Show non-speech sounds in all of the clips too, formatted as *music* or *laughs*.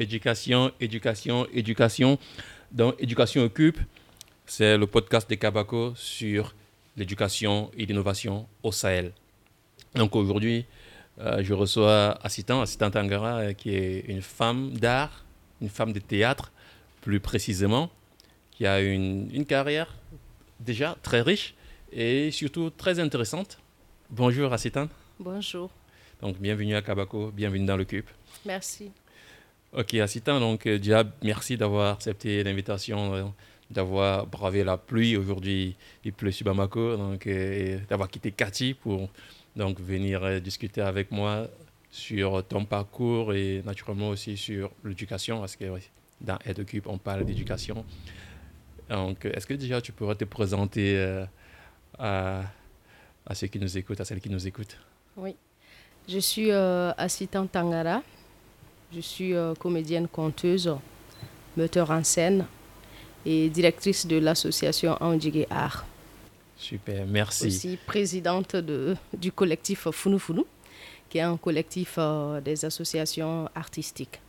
éducation, éducation, éducation. Donc, Éducation Occupe, c'est le podcast de Kabako sur l'éducation et l'innovation au Sahel. Donc, aujourd'hui, euh, je reçois Assitan, Assitan Tangara, euh, qui est une femme d'art, une femme de théâtre, plus précisément, qui a une, une carrière déjà très riche et surtout très intéressante. Bonjour Assitan. Bonjour. Donc, bienvenue à Kabako, bienvenue dans le CUP. Merci. Ok, Assitan, donc euh, déjà, merci d'avoir accepté l'invitation, euh, d'avoir bravé la pluie. Aujourd'hui, il pleut sur Bamako, donc euh, d'avoir quitté Kati pour donc, venir discuter avec moi sur ton parcours et naturellement aussi sur l'éducation, parce que dans EduCube, on parle d'éducation. Donc, est-ce que déjà tu pourrais te présenter à, à, ceux qui nous écoutent, à celles qui nous écoutent? Oui. Je suis euh, Tangara. Je suis euh, comédienne conteuse, metteur en scène et directrice de l'association Andigé Art. Super, merci. Aussi présidente de, du collectif Funu Funu, qui est un collectif euh, des associations artistiques.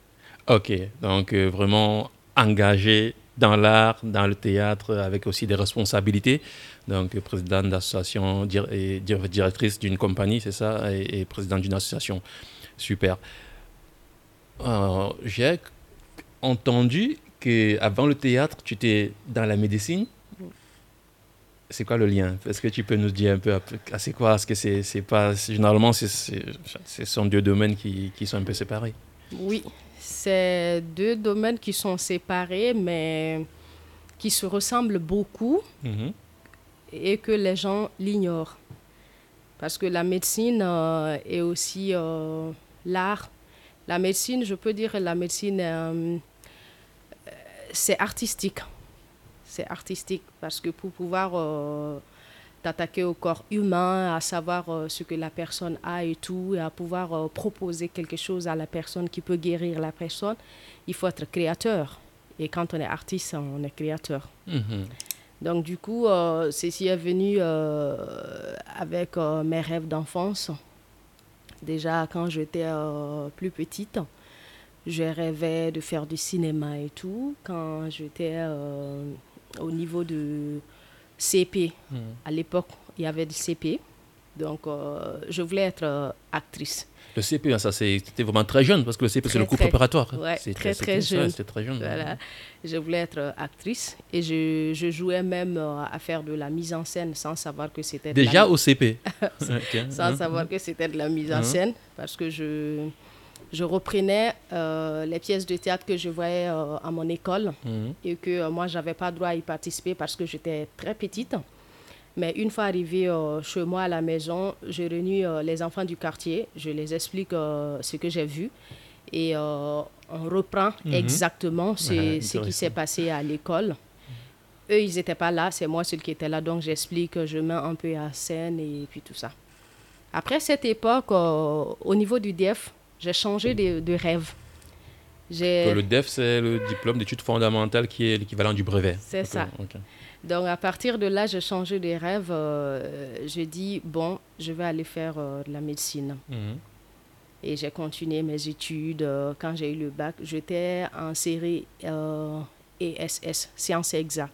Ok, donc euh, vraiment engagée dans l'art, dans le théâtre, avec aussi des responsabilités. Donc, présidente d'association et directrice d'une compagnie, c'est ça, et, et présidente d'une association. Super. Euh, J'ai entendu qu'avant le théâtre, tu étais dans la médecine. C'est quoi le lien? Est-ce que tu peux nous dire un peu, c'est quoi? Est-ce que c'est pas généralement ce sont deux domaines qui, qui sont un peu séparés Oui, c'est deux domaines qui sont séparés, mais qui se ressemblent beaucoup Mhm. et que les gens l'ignorent. Parce que la médecine euh, est aussi euh, l'art. La médecine, je peux dire, la médecine, euh, c'est artistique. C'est artistique parce que pour pouvoir euh, t'attaquer au corps humain, à savoir euh, ce que la personne a et tout, et à pouvoir proposer quelque chose à la personne qui peut guérir la personne, il faut être créateur. Et quand on est artiste, on est créateur. Mhm. Donc du coup, ceci est venu avec mes rêves d'enfance. Déjà, quand j'étais euh, plus petite, je rêvais de faire du cinéma et tout. Quand j'étais euh, au niveau de CP, Mhm. à l'époque, il y avait du CP. Donc, euh, je voulais être euh, actrice. Le CP, hein, ça c'était vraiment très jeune parce que le CP c'est le cours très- préparatoire. ouais, C'est très, très jeune. C'était très jeune. Voilà. Je voulais être euh, actrice et je, je jouais même à faire de la mise en scène sans savoir que c'était de la Déjà au CP. *laughs* Sans Hein. savoir que c'était de la mise en Mhm. scène, parce que je, je reprenais euh, les pièces de théâtre que je voyais euh, à mon école Mhm. et que euh, moi, je n'avais pas droit à y participer parce que j'étais très petite. Mais une fois arrivée euh, chez moi à la maison, je réunis euh, les enfants du quartier, je les explique euh, ce que j'ai vu et on reprend Mhm. exactement ce, Ouais, ce qui s'est passé à l'école. Eux, ils n'étaient pas là, c'est moi celui qui était là, donc j'explique, je mets un peu à scène et puis tout ça. Après cette époque, au niveau du DEF, j'ai changé de, de rêve. Le DEF, c'est le diplôme d'études fondamentales qui est l'équivalent du brevet. C'est ça. Donc à partir de là, j'ai changé de rêve. euh, j'ai dit, bon, je vais aller faire euh, de la médecine. Mhm. Et j'ai continué mes études. euh, quand j'ai eu le bac, j'étais en série ESS, sciences exactes.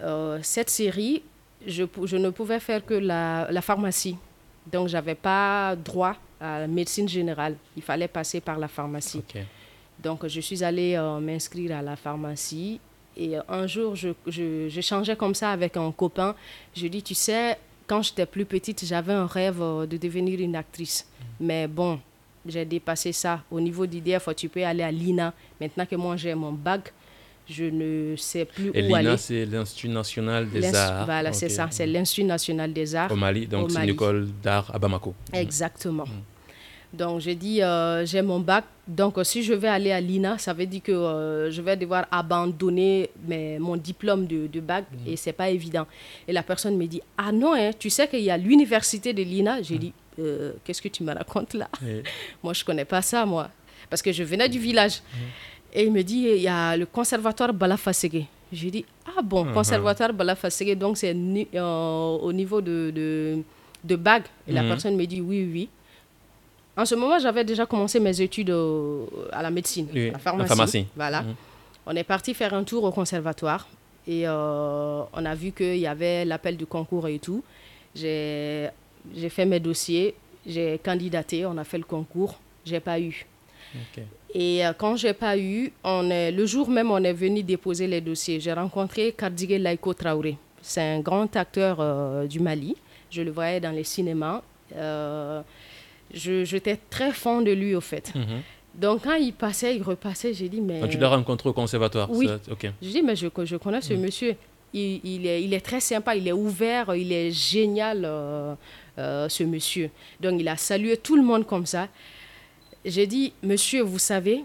Mhm. Cette série, je, je ne pouvais faire que la, la pharmacie. Donc j'avais pas droit à la médecine générale. Il fallait passer par la pharmacie. Donc, je suis allée euh, m'inscrire à la pharmacie. Et euh, un jour, je, je, je changeais comme ça avec un copain. Je dis, tu sais, quand j'étais plus petite, j'avais un rêve euh, de devenir une actrice. Mais bon, j'ai dépassé ça. Au niveau d'IDF, tu peux aller à l'INA. Maintenant que moi, j'ai mon bac, je ne sais plus Et où aller. l'INA, c'est l'Institut national des arts. Voilà, c'est ça. C'est l'Institut national des arts. Au Mali, donc c'est une école d'art à Bamako. Exactement. Donc, j'ai dit, euh, j'ai mon bac. Donc, si je vais aller à l'INA, ça veut dire que euh, je vais devoir abandonner mes- mon diplôme de, de bac et c'est pas évident. Et la personne me dit, ah non, hein, tu sais qu'il y a l'université de l'INA. J'ai dit, Euh, qu'est-ce que tu me racontes là? *laughs* Moi, je connais pas ça, moi. Parce que je venais du village. Et il me dit, il y a le conservatoire Balafasege. J'ai dit, ah bon, Mhm. conservatoire Balafasege, donc c'est au niveau de, de, de bague. Et la Mhm. personne me dit, oui, oui. En ce moment, j'avais déjà commencé mes études à la médecine, à la pharmacie. Voilà. Mhm. On est parti faire un tour au conservatoire et euh, on a vu qu'il y avait l'appel du concours et tout. J'ai fait mes dossiers, j'ai candidaté, on a fait le concours, j'ai pas eu. Et euh, quand j'ai pas eu, on est, le jour même, on est venu déposer les dossiers. J'ai rencontré Kardigé Laiko Traoré. C'est un grand acteur euh, du Mali. Je le voyais dans les cinémas. J'étais très fan de lui, au fait. Mhm. Donc, quand il passait, il repassait, j'ai dit, mais... Quand tu l'as rencontré au conservatoire Oui. Ok. Je dis, mais je, je connais ce mm. monsieur. Il, il, est, il, est, très sympa, il est ouvert, il est génial, euh, euh, ce monsieur. Donc, il a salué tout le monde comme ça. J'ai dit, monsieur, vous savez,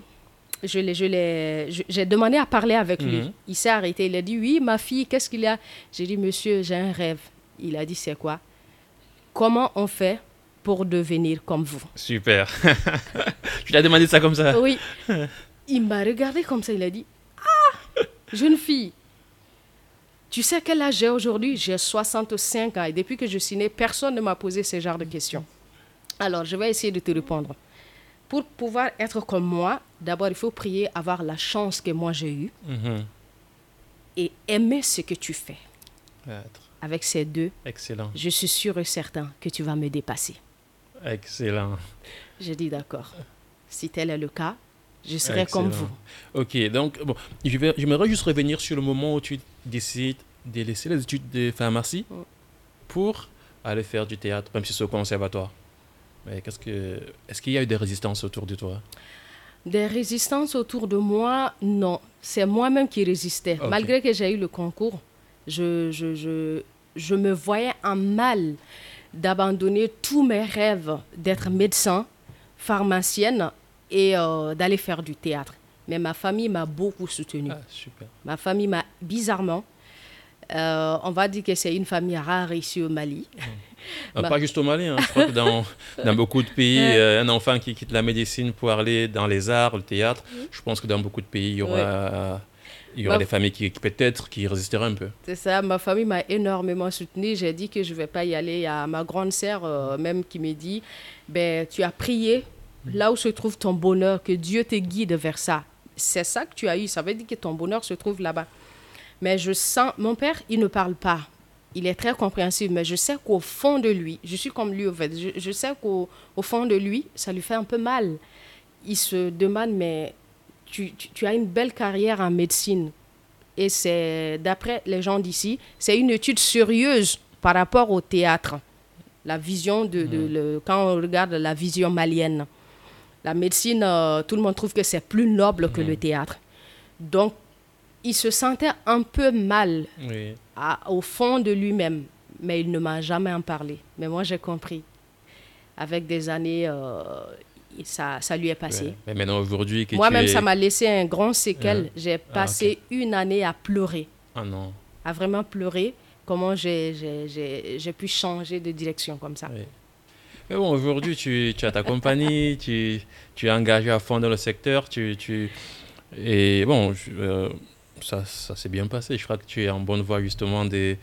je j'ai demandé à parler avec lui. Mm-hmm. Il s'est arrêté, il a dit, oui, ma fille, qu'est-ce qu'il y a? J'ai dit, monsieur, j'ai un rêve. Il a dit, c'est quoi? Comment on fait pour devenir comme vous. Super. *laughs* tu l'as demandé ça comme ça Oui. Il m'a regardé comme ça, il a dit Ah, jeune fille, tu sais quel âge j'ai aujourd'hui? J'ai 65 ans et depuis que je suis née, personne ne m'a posé ce genre de questions. Alors, je vais essayer de te répondre. Pour pouvoir être comme moi, d'abord, il faut prier, avoir la chance que moi j'ai eue mhm. et aimer ce que tu fais. Avec ces deux, Excellent. je suis sûr et certain que tu vas me dépasser. Excellent. J'ai dit d'accord. Si tel est le cas, je serai comme vous. Ok, donc bon, je vais, j'aimerais juste revenir sur le moment où tu décides de laisser les études de pharmacie mm. pour aller faire du théâtre, même si c'est au conservatoire. Mais qu'est-ce que, est-ce qu'il y a eu des résistances autour de toi? Des résistances autour de moi, non. C'est moi-même qui résistais. Malgré que j'ai eu le concours, je, je, je, je me voyais en mal d'abandonner tous mes rêves d'être médecin, pharmacienne et euh, d'aller faire du théâtre. Mais ma famille m'a beaucoup soutenue. Ah, ma famille m'a bizarrement. Euh, on va dire que c'est une famille rare ici au Mali. *laughs* Ah, pas juste au Mali, hein. je crois que dans, *laughs* dans beaucoup de pays, euh, un enfant qui quitte la médecine pour aller dans les arts, le théâtre, je pense que dans beaucoup de pays, il y aura il y aura des familles qui, peut-être qui résisteraient un peu. C'est ça, ma famille m'a énormément soutenue. J'ai dit que je ne vais pas y aller. Il y a ma grande sœur euh, même qui me dit, ben, tu as prié là où se trouve ton bonheur, que Dieu te guide vers ça. C'est ça que tu as eu. Ça veut dire que ton bonheur se trouve là-bas. Mais je sens, mon père, il ne parle pas. Il est très compréhensif, mais je sais qu'au fond de lui, je suis comme lui, en fait, je, je sais qu'au au fond de lui, ça lui fait un peu mal. Il se demande, mais tu, as une belle carrière en médecine. Et c'est, d'après les gens d'ici, c'est une étude sérieuse par rapport au théâtre. La vision de, de mm. le, quand on regarde la vision malienne. La médecine, euh, tout le monde trouve que c'est plus noble que le mm. théâtre. Donc, il se sentait un peu mal au fond de lui-même, mais il ne m'a jamais en parlé. Mais moi, j'ai compris. Avec des années, euh, ça, ça lui est passé. Mais maintenant, aujourd'hui, Moi-même, ça m'a laissé un grand séquel. J'ai ah, passé une année à pleurer. Ah non. À vraiment pleurer. Comment j'ai pu changer de direction comme ça. Mais bon, aujourd'hui, tu, tu, as ta compagnie, *laughs* tu, tu, es engagé à fond dans le secteur. Tu, tu... Et bon, euh, ça, ça s'est bien passé. Je crois que tu es en bonne voie, justement, des.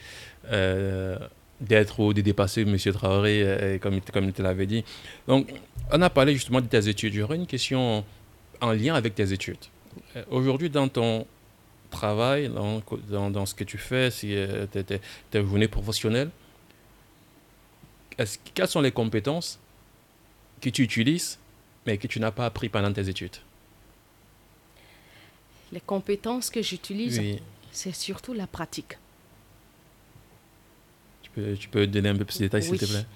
Euh, d'être ou de dépasser M. Traoré, euh, comme, comme tu l'avais dit. Donc, on a parlé justement de tes études. J'aurais une question en lien avec tes études. Euh, aujourd'hui, dans ton travail, dans, dans, ce que tu fais, si euh, tes journées professionnelles, quelles sont les compétences que tu utilises, mais que tu n'as pas appris pendant tes études? Les compétences que j'utilise, c'est surtout la pratique tu peux donner un peu plus de détails, s'il te plaît?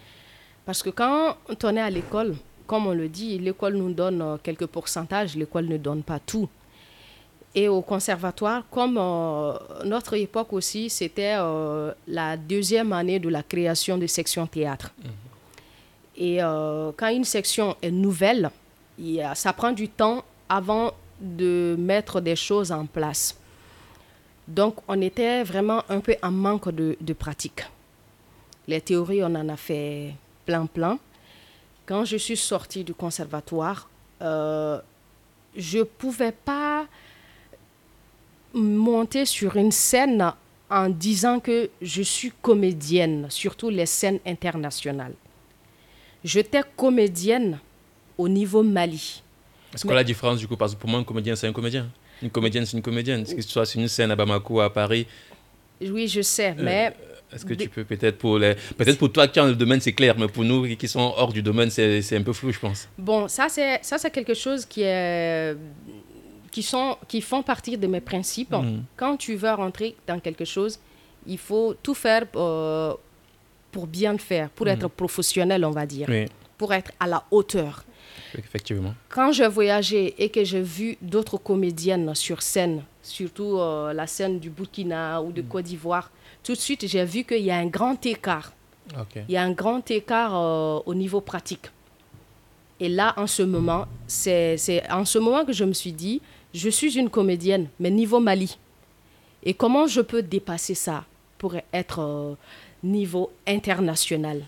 Parce que quand on est à l'école, comme on le dit, l'école nous donne euh, quelques pourcentages, l'école ne donne pas tout. Et au conservatoire, comme euh, notre époque aussi, c'était euh, la deuxième année de la création de section théâtre. Mhm. Et quand une section est nouvelle, ça prend du temps avant de mettre des choses en place. Donc, on était vraiment un peu en manque de, de pratique. Les théories, on en a fait plein, plein. Quand je suis sortie du conservatoire, euh, je ne pouvais pas monter sur une scène en disant que je suis comédienne, surtout les scènes internationales. J'étais comédienne au niveau Mali. Est-ce que la différence du coup Parce que pour moi, un comédien, c'est un comédien. Une comédienne, c'est une comédienne. Que ce soit sur une scène à Bamako, à Paris? Oui, je sais, euh, mais. Est-ce que tu peux peut-être pour les... peut-être pour toi qui es dans le domaine c'est clair mais pour nous qui sont hors du domaine c'est un peu flou je pense. Bon ça c'est ça c'est quelque chose qui est qui sont qui font partie de mes principes. Mm. Quand tu veux rentrer dans quelque chose il faut tout faire euh, pour bien le faire pour mm. être professionnel on va dire pour être à la hauteur. Effectivement. Quand j'ai voyagé et que j'ai vu d'autres comédiennes sur scène, surtout euh, la scène du Burkina ou de mm. Côte d'Ivoire, tout de suite j'ai vu qu'il y a un grand écart. Il y a un grand écart euh, au niveau pratique. Et là, en ce moment, c'est en ce moment que je me suis dit, je suis une comédienne, mais niveau Mali. Et comment je peux dépasser ça pour être euh, niveau international?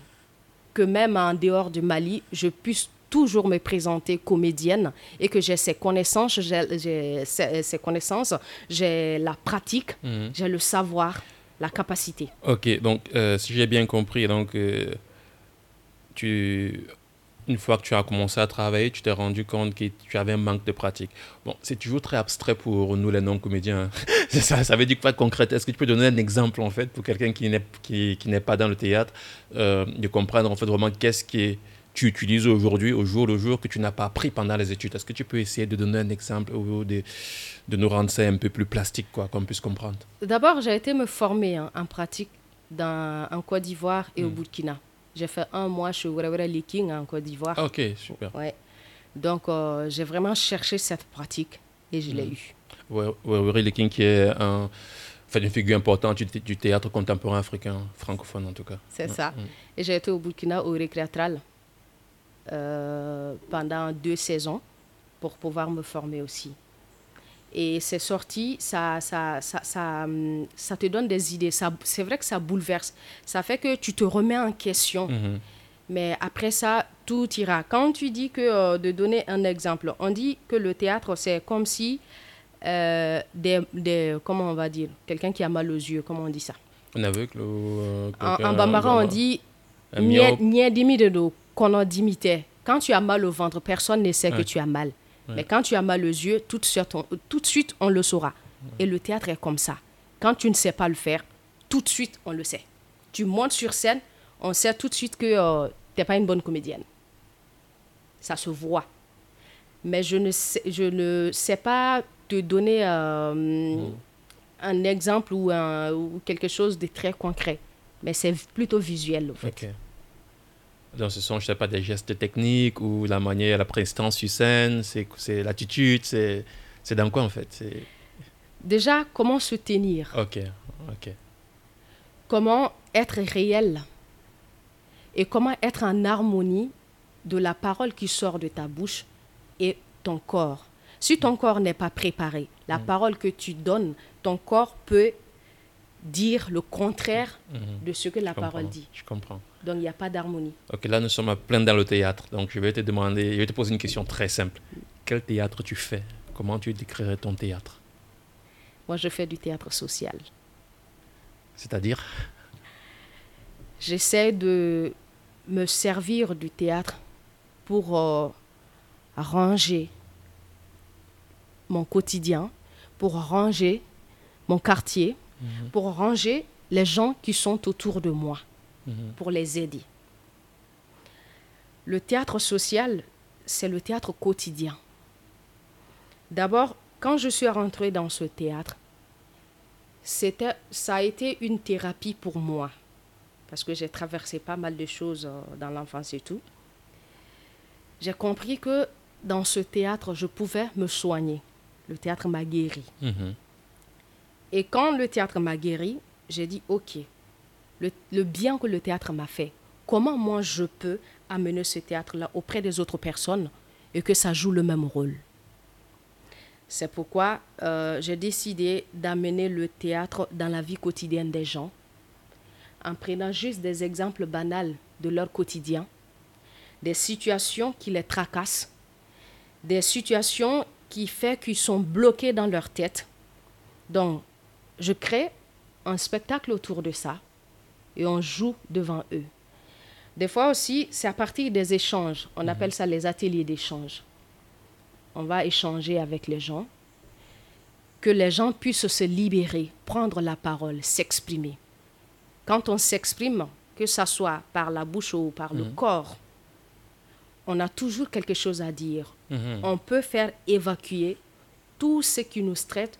Que même en dehors du Mali, je puisse toujours me présenter comédienne et que j'ai ces connaissances, j'ai ces, connaissances, j'ai la pratique, mhm. j'ai le savoir, capacité. Ok, donc euh, si j'ai bien compris, donc euh, tu une fois que tu as commencé à travailler, tu t'es rendu compte que tu avais un manque de pratique. Bon, c'est toujours très abstrait pour nous les non-comédiens. *laughs* ça, ça veut dire quoi de concret Est-ce que tu peux donner un exemple en fait pour quelqu'un qui n'est qui, qui pas dans le théâtre, euh, de comprendre en fait vraiment qu'est-ce qui tu utilises aujourd'hui, au jour le jour, que tu n'as pas appris pendant les études Est-ce que tu peux essayer de donner un exemple ou de, de nous rendre ça un peu plus plastique, quoi, qu'on puisse comprendre? D'abord, j'ai été me former hein, en pratique dans, en Côte d'Ivoire et au hmm. Burkina. J'ai fait un mois chez Wurewere Leaking en Côte d'Ivoire. ok, super. Ouais. Donc, euh, j'ai vraiment cherché cette pratique et je l'ai hmm. eue. Wurewere Leaking qui est un une figure importante du, théâtre contemporain africain, francophone en tout cas. C'est ça. Hmm. Et j'ai été au Burkina au Récréatral pendant deux saisons pour pouvoir me former aussi. Et ces sorties, ça, ça, ça, ça, hum, te donne des idées. C'est vrai que ça bouleverse. Ça fait que tu te remets en question. Mhm. Mais après ça, tout ira. Quand tu dis que, euh, de donner un exemple, on dit que le théâtre, c'est comme si, euh, des, des, comment on va dire, quelqu'un qui a mal aux yeux, comment on dit ça? Un aveugle euh, En, en bambara, on dit, de dos, qu'on a dimité. Quand tu as mal au ventre, personne ne sait que tu as mal. Mais quand tu as mal aux yeux, tout de suite, on, tout de suite, on le saura. Et le théâtre est comme ça. Quand tu ne sais pas le faire, tout de suite, on le sait. Tu montes sur scène, on sait tout de suite que euh, tu n'es pas une bonne comédienne. Ça se voit. Mais je ne sais, je ne sais pas te donner euh, mm. un exemple ou, ou, quelque chose de très concret. Mais c'est plutôt visuel, en fait dans ce sens, je sais pas, des gestes techniques ou la manière, la prestance sur scène, c'est l'attitude, c'est dans quoi en fait Déjà, comment se tenir? Ok, ok. Comment être réel? Et comment être en harmonie de la parole qui sort de ta bouche et ton corps? Si ton corps n'est pas préparé, la mm. parole que tu donnes, ton corps peut dire le contraire mm-hmm. de ce que la parole dit. Je comprends. Donc il n'y a pas d'harmonie. Ok, là nous sommes à plein dans le théâtre. Donc je vais te demander, je vais te poser une question très simple. Quel théâtre tu fais? Comment tu décrirais ton théâtre? Moi je fais du théâtre social. C'est-à-dire? J'essaie de me servir du théâtre pour euh, ranger mon quotidien, pour ranger mon quartier, mhm. pour ranger les gens qui sont autour de moi. Mhm. pour les aider. Le théâtre social, c'est le théâtre quotidien. D'abord, quand je suis rentrée dans ce théâtre, c'était, ça a été une thérapie pour moi, parce que j'ai traversé pas mal de choses euh, dans l'enfance et tout. J'ai compris que dans ce théâtre, je pouvais me soigner. Le théâtre m'a guéri. Mhm. Et quand le théâtre m'a guéri, j'ai dit, OK, le, bien que le théâtre m'a fait, comment moi je peux amener ce théâtre-là auprès des autres personnes et que ça joue le même rôle? C'est pourquoi euh, j'ai décidé d'amener le théâtre dans la vie quotidienne des gens, en prenant juste des exemples banals de leur quotidien, des situations qui les tracassent, des situations qui font qu'ils sont bloqués dans leur tête. Donc, je crée un spectacle autour de ça et on joue devant eux. Des fois aussi, c'est à partir des échanges. On appelle ça les ateliers d'échange. On va échanger avec les gens, que les gens puissent se libérer, prendre la parole, s'exprimer. Quand on s'exprime, que ce soit par la bouche ou par le corps, on a toujours quelque chose à dire. On peut faire évacuer tout ce qui nous traite,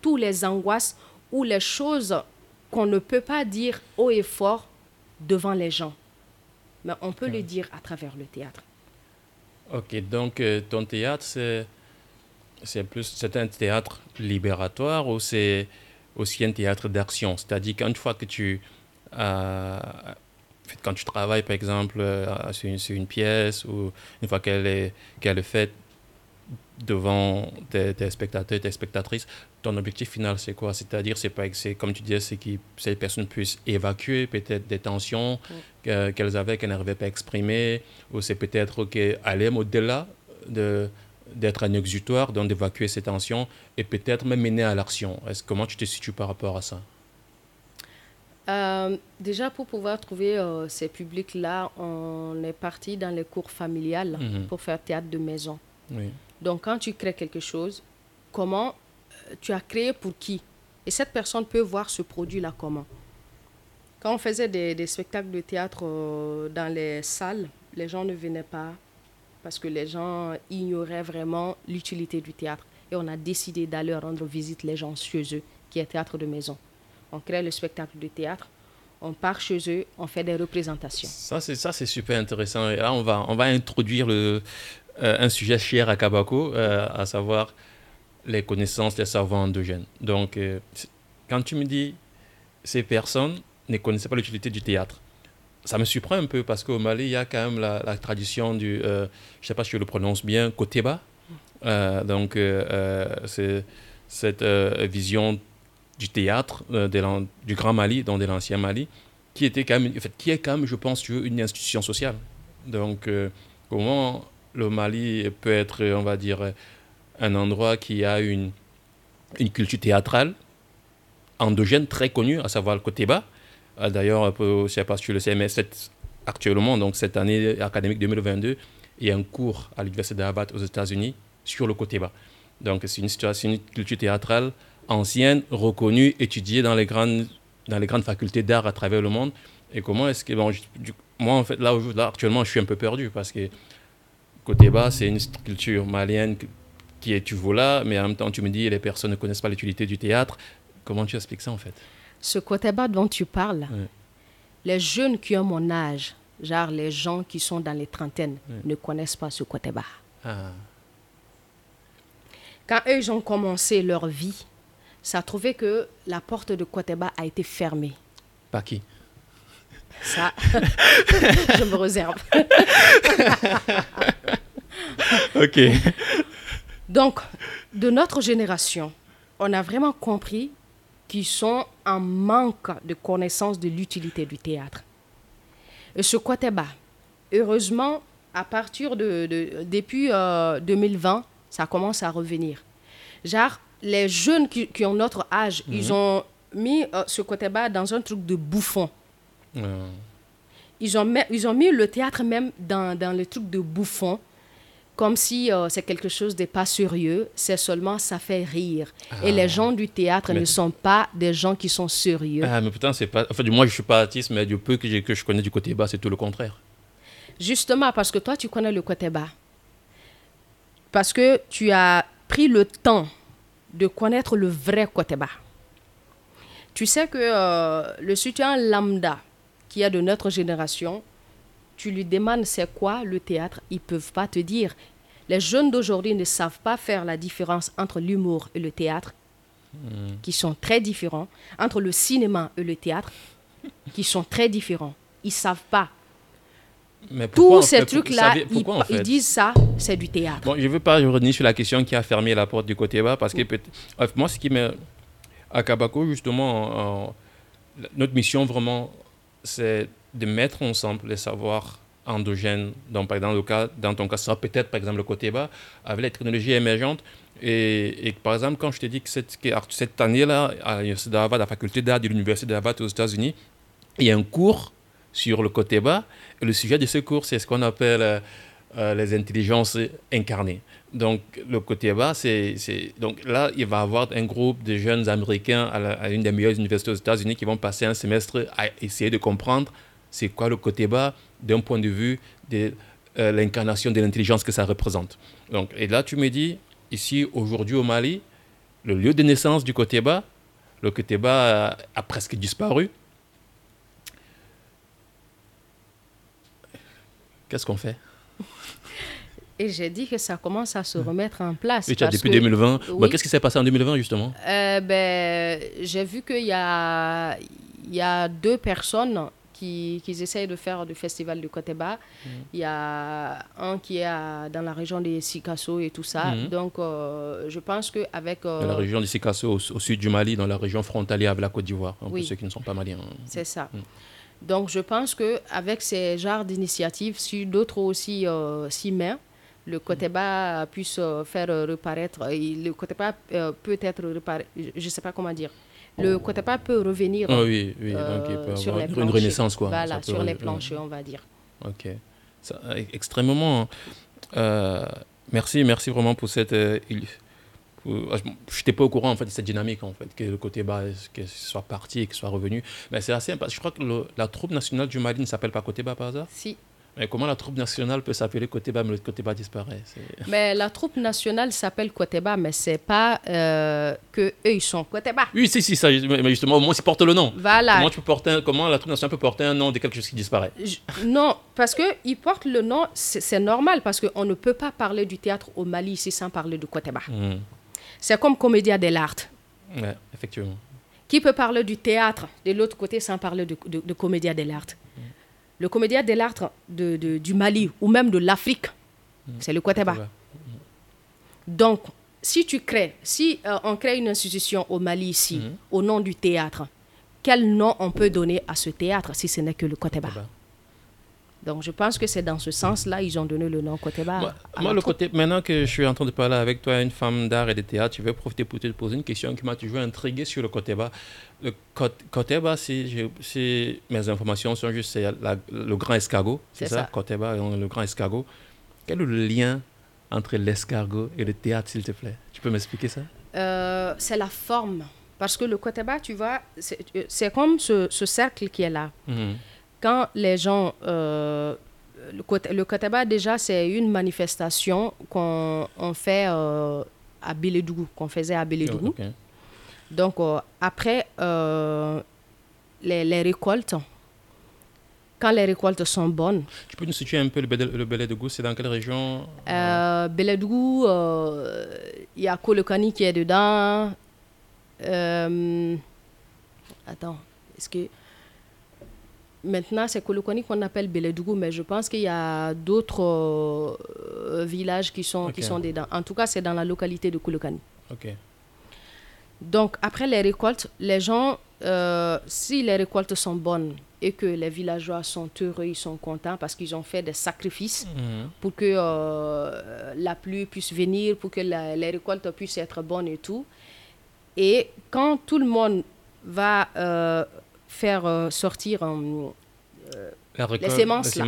tous les angoisses ou les choses qu'on ne peut pas dire haut et fort devant les gens. Mais on peut le dire à travers le théâtre. Ok, donc euh, ton théâtre, c'est, c'est plus c'est un théâtre libératoire ou c'est aussi un théâtre d'action? C'est-à-dire qu'une fois que tu euh, quand tu travailles, par exemple, euh, sur, une, sur, une, pièce ou une fois qu'elle est, qu'elle est faite devant tes, tes, spectateurs, tes spectatrices, ton objectif final, c'est quoi? C'est-à-dire, c'est pas, c'est comme tu disais, c'est que ces personnes puissent évacuer peut-être des tensions mm. qu'elles avaient, qu'elles n'arrivaient pas à exprimer, ou c'est peut-être qu'aller au-delà de d'être un exutoire, donc d'évacuer ces tensions et peut-être même mener à l'action. Est-ce, comment tu te situes par rapport à ça? Euh, déjà, pour pouvoir trouver euh, ces publics-là, on est parti dans les cours familiales mm -hmm. pour faire théâtre de maison. Oui. Donc, quand tu crées quelque chose, comment tu as créé pour qui? Et cette personne peut voir ce produit-là comment? Quand on faisait des, spectacles de théâtre euh, dans les salles, les gens ne venaient pas parce que les gens ignoraient vraiment l'utilité du théâtre. Et on a décidé d'aller rendre visite les gens chez eux, qui est théâtre de maison on crée le spectacle de théâtre, on part chez eux, on fait des représentations. Ça, c'est, ça, c'est super intéressant. Et là, on va, on va introduire le, euh, un sujet cher à Kabako, euh, à savoir les connaissances des savants endogènes. Donc, euh, quand tu me dis ces personnes ne connaissaient pas l'utilité du théâtre, ça me surprend un peu parce qu'au Mali, il y a quand même la, tradition du, je ne sais pas si je le prononce bien, Koteba. donc, c'est cette vision du théâtre euh, du Grand Mali, donc de l'ancien Mali, qui, était quand même, en fait, qui est quand même, je pense, une institution sociale. Donc, euh, comment le Mali peut être, on va dire, un endroit qui a une, une culture théâtrale endogène très connue, à savoir le côté bas. Euh, d'ailleurs, je ne sais pas si tu le sais, mais actuellement, donc cette année académique 2022, il y a un cours à l'Université d'Harvard aux États-Unis sur le côté bas. Donc, c'est une, une culture théâtrale ancienne, reconnue, étudiée dans les grandes, dans les grandes facultés d'art à travers le monde. Et comment est-ce que. Moi, en fait, là, là, actuellement, je suis un peu perdu parce que côté bas, c'est une culture malienne qui est tu là, mais en même temps, tu me dis les personnes ne connaissent pas l'utilité du théâtre. Comment tu expliques ça, en fait? Ce côté bas dont tu parles, ouais. les jeunes qui ont mon âge, genre les gens qui sont dans les trentaines, ouais. ne connaissent pas ce côté bas. Ah. Quand eux, ils ont commencé leur vie, ça a trouvé que la porte de Koteba a été fermée. Par qui? Ça, *laughs* je me réserve. *laughs* ok. *laughs* Donc, de notre génération, on a vraiment compris qu'ils sont en manque de connaissance de l'utilité du théâtre. Et ce Koteba, heureusement, à partir de, de depuis euh, 2020, ça commence à revenir. Genre, les jeunes qui, qui, ont notre âge, mm -hmm. ils ont mis euh, ce côté-bas dans un truc de bouffon. Mm. Ils, ont mis, ils ont mis le théâtre même dans, dans le truc de bouffon, comme si euh, c'est quelque chose de pas sérieux, c'est seulement ça fait rire. Ah. Et les gens du théâtre mais ne sont pas des gens qui sont sérieux. Ah, mais putain, c'est pas. Enfin, moi, je suis pas artiste, mais du peu que, que je connais du côté bas, c'est tout le contraire. Justement, parce que toi, tu connais le côté bas. Parce que tu as pris le temps de connaître le vrai côté bas. Tu sais que euh, le soutien lambda qui a de notre génération, tu lui demandes c'est quoi le théâtre, ils ne peuvent pas te dire. Les jeunes d'aujourd'hui ne savent pas faire la différence entre l'humour et le théâtre, mmh. qui sont très différents, entre le cinéma et le théâtre, qui sont très différents. Ils ne savent pas. Mais pourquoi, Tous ces trucs-là, ils, en fait ils disent ça, c'est du théâtre. Bon, je ne veux pas revenir sur la question qui a fermé la porte du côté bas, parce que peut moi, ce qui me. À Kabako, justement, euh, notre mission vraiment, c'est de mettre ensemble les savoirs endogènes. Donc, par exemple, le cas, dans ton cas, ça sera peut-être, par exemple, le côté bas, avec les technologies émergentes. Et, par exemple, quand je te dis que cette, cette année-là, à l'Université la faculté d'art de l'Université d'Harvard aux États-Unis, il y a un cours sur le côté bas. Le sujet de ce cours, c'est ce qu'on appelle euh, euh, les intelligences incarnées. Donc, le côté bas, c'est. Donc là, il va y avoir un groupe de jeunes Américains à, à une des meilleures universités aux États-Unis qui vont passer un semestre à essayer de comprendre c'est quoi le côté bas d'un point de vue de euh, l'incarnation de l'intelligence que ça représente. Donc, et là, tu me dis, ici, aujourd'hui au Mali, le lieu de naissance du côté bas, le côté bas a, presque disparu. Qu'est-ce qu'on fait? *laughs* Et j'ai dit que ça commence à se remettre en place. Oui, depuis 2020. Qu'est-ce qui s'est passé en 2020, justement? Euh, ben, J'ai vu qu'il y a, il y a deux personnes qui, qui essayent de faire du festival du Koteba. Mm. Il y a un qui est dans la région des Sikasso et tout ça. Mm. Donc, euh, je pense qu'avec... Euh, dans la région des Sikasso, au, sud du Mali, dans la région frontalière avec la Côte d'Ivoire, pour ceux qui ne sont pas maliens. C'est ça. Mm. Donc, je pense qu'avec ces genres d'initiatives, si d'autres aussi euh, s'y mettent, le Koteba puisse faire reparaître, le Koteba peut être réparé, je ne sais pas comment dire, le Kotapa peut revenir ah oui, oui. Donc, il peut euh, sur les une renaissance. Quoi. Voilà, sur les planchers, on va dire. Ok. Ça, extrêmement. Euh, merci, merci vraiment pour cette. Euh, ah, je n'étais pas au courant en fait, de cette dynamique, en fait, que le côté bas que soit parti et qu'il soit revenu. Mais c'est assez. Je crois que la troupe nationale du Mali ne s'appelle pas côté bas par hasard? Si. Mais comment la troupe nationale peut s'appeler Koteba, mais le Koteba disparaît Mais la troupe nationale s'appelle Koteba, mais c'est pas euh, que eux ils sont Koteba. Oui, si, si, ça, mais justement, au moins ils portent le nom. Voilà. Comment, tu peux porter comment la troupe nationale peut porter un nom de quelque chose qui disparaît? Non, parce qu'ils portent le nom, c'est normal, parce qu'on ne peut pas parler du théâtre au Mali ici sans parler de Koteba. Hmm. C'est comme Comédia dell'Art. Oui, effectivement. Qui peut parler du théâtre de l'autre côté sans parler de, de, de Comédia dell'Art le comédien de l'art de, du Mali ou même de l'Afrique, mm. c'est le Koteba. Donc, si tu crées, si euh, on crée une institution au Mali ici, mm. au nom du théâtre, quel nom on peut donner à ce théâtre si ce n'est que le Koteba donc, je pense que c'est dans ce sens-là ils ont donné le nom Koteba. Moi, moi le côté, maintenant que je suis en train de parler avec toi, une femme d'art et de théâtre, je vais profiter pour te poser une question qui m'a toujours intrigué sur le Koteba. Le Koteba, si, mes informations sont juste, c'est le grand escargot, c'est ça, Koteba, le grand escargot. Quel est le lien entre l'escargot et le théâtre, s'il te plaît? Tu peux m'expliquer ça? Euh, C'est la forme. Parce que le Koteba, tu vois, c'est comme ce, cercle qui est là. Mhm quand les gens... Euh, le, Kotaba, déjà, c'est une manifestation qu'on fait euh, à Bélédougou, qu'on faisait à Bélédougou. Donc, euh, après les, les, récoltes, quand les récoltes sont bonnes... Tu peux nous situer un peu le, Bélédougou C'est dans quelle région euh, Bélédougou, il y a Kolokani qui est dedans. attends, est-ce que... Maintenant, c'est Kolokoni qu'on appelle Beledougou, mais je pense qu'il y a d'autres euh, villages qui sont, qui sont dedans. En tout cas, c'est dans la localité de Kolokani. Donc, après les récoltes, les gens, euh, si les récoltes sont bonnes et que les villageois sont heureux, ils sont contents parce qu'ils ont fait des sacrifices mhm. pour que euh, la pluie puisse venir, pour que les récoltes puissent être bonnes et tout. Et quand tout le monde va faire euh, sortir euh, les semences.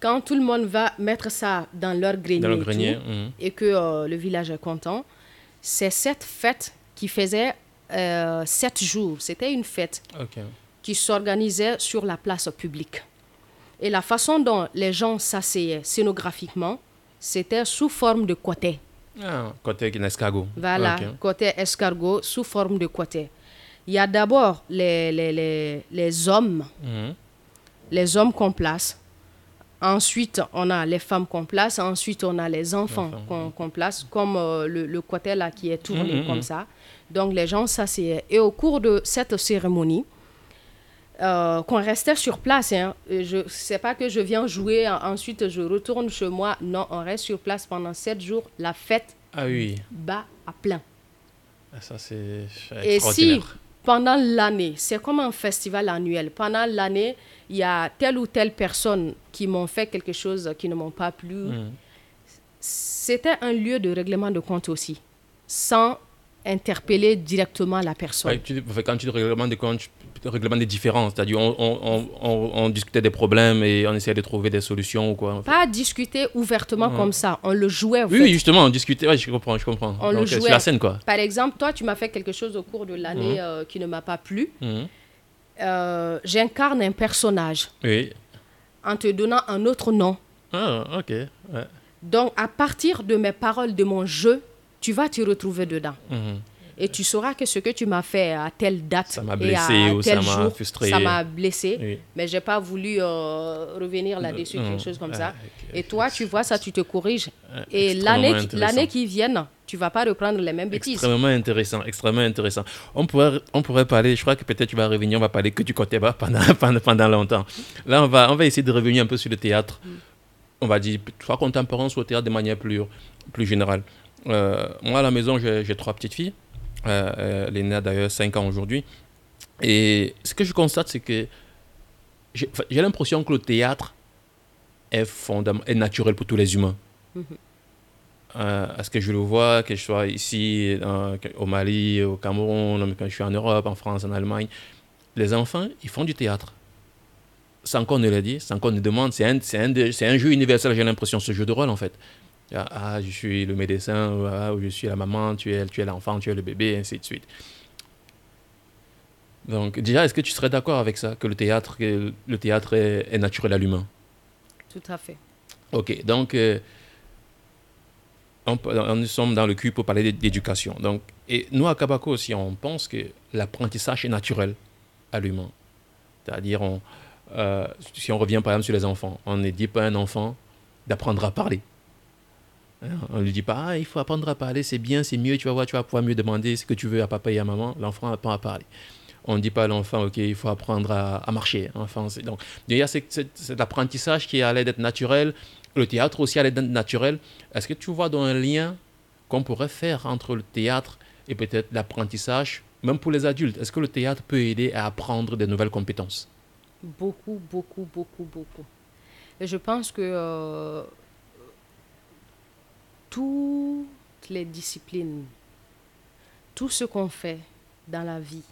Quand tout le monde va mettre ça dans leur grenier, mhm. et, que euh, le village est content, c'est cette fête qui faisait sept jours. C'était une fête qui s'organisait sur la place publique. Et la façon dont les gens s'asseyaient scénographiquement, c'était sous forme de côté. Ah, côté escargot. Voilà, côté escargot sous forme de côté. Il y a d'abord les, les, les, les, hommes, mhm. les hommes qu'on place. Ensuite, on a les femmes qu'on place. Ensuite, on a les enfants qu'on place, comme euh, le, le, là qui est tourné mhm, comme mhm. ça. Donc, les gens s'asseyaient. Et au cours de cette cérémonie, euh, qu'on restait sur place. Hein. Je ne sais pas que je viens jouer, ensuite je retourne chez moi. Non, on reste sur place pendant sept jours. La fête ah oui. bat à plein. Ah, ça, c'est Et si pendant l'année, c'est comme un festival annuel. Pendant l'année, il y a telle ou telle personne qui m'ont fait quelque chose qui ne m'ont pas plu. Mm. C'était un lieu de règlement de compte aussi, sans interpeller directement la personne. Ouais, tu- quand tu dis règlement des comptes, règlement des différences, c'est-à-dire on, on, on, on- on discutait des problèmes et on essayait de trouver des solutions ou quoi. en fait. Pas discuter ouvertement Ouais. comme ça, on le jouait en Oui, fait. oui, justement, on discutait, ouais, je comprends, je comprends. On le Donc, jouait. sur la scène, quoi. Par exemple, toi, tu m'as fait quelque chose au cours de l'année euh, qui ne m'a pas plu. Mhm. Euh, J'incarne un personnage Oui. en te donnant un autre nom. Ah, ok. Ouais. Donc, à partir de mes paroles, de mon jeu, tu vas t'y retrouver dedans. Mhm. Et tu sauras que ce que tu m'as fait à telle date Ça m'a et blessé à ou tel ça m'a jour, frustré. ça m'a blessé. Oui. Mais j'ai pas voulu euh, revenir là-dessus, quelque chose comme Ah, ça. ok, Et toi, tu vois ça, tu te corriges. Ah, Et l'année qui- vient, tu vas pas reprendre les mêmes bêtises. Extrêmement intéressant, extrêmement intéressant. On pourrait, on pourrait parler, je crois que peut-être tu vas revenir, on va parler que du côté bas pendant, *laughs* pendant, pendant longtemps. Là, on va, on va essayer de revenir un peu sur le théâtre. On va dire, soit contemporain, soit au théâtre de manière plus, plus générale. Euh, moi, à la maison, j'ai trois petites filles. Euh, euh, L'aînée a d'ailleurs 5 ans aujourd'hui. Et ce que je constate, c'est que j'ai l'impression que le théâtre est, est naturel pour tous les humains. Euh, à ce que je le vois, que je sois ici, au Mali, au Cameroun, quand je suis en Europe, en France, en Allemagne, les enfants, ils font du théâtre. Sans qu'on ne le dise, sans qu'on ne demande, c'est un, un, un jeu universel, j'ai l'impression, ce jeu de rôle en fait. Ah, je suis le médecin, ou, ah, je suis la maman, tu es, tu es l'enfant, tu es le bébé, et ainsi de suite. Donc, déjà, est-ce que tu serais d'accord avec ça, que le théâtre, que le théâtre est, est naturel à l'humain? Tout à fait. Ok, donc euh, on, nous sommes dans le cul pour parler d'é- d'éducation. Donc, et nous à Kabako aussi, on pense que l'apprentissage est naturel à l'humain. C'est-à-dire, on, euh, si on revient par exemple sur les enfants, on ne dit pas à un enfant d'apprendre à parler. Hein, On ne lui dit pas, ah, il faut apprendre à parler, c'est bien, c'est mieux, tu vas voir, tu vas pouvoir mieux demander ce que tu veux à papa et à maman. L'enfant apprend à parler. On ne dit pas à l'enfant, ok, il faut apprendre à, marcher. Enfin, c'est- donc, il y a cet, cet- apprentissage qui allait d'être naturel. Le théâtre aussi allait d'être naturel. Est-ce que tu vois dans un lien qu'on pourrait faire entre le théâtre et peut-être l'apprentissage, même pour les adultes? Est-ce que le théâtre peut aider à apprendre des nouvelles compétences? Beaucoup, beaucoup, beaucoup, beaucoup. Et je pense que euh, toutes les disciplines, tout ce qu'on fait dans la vie,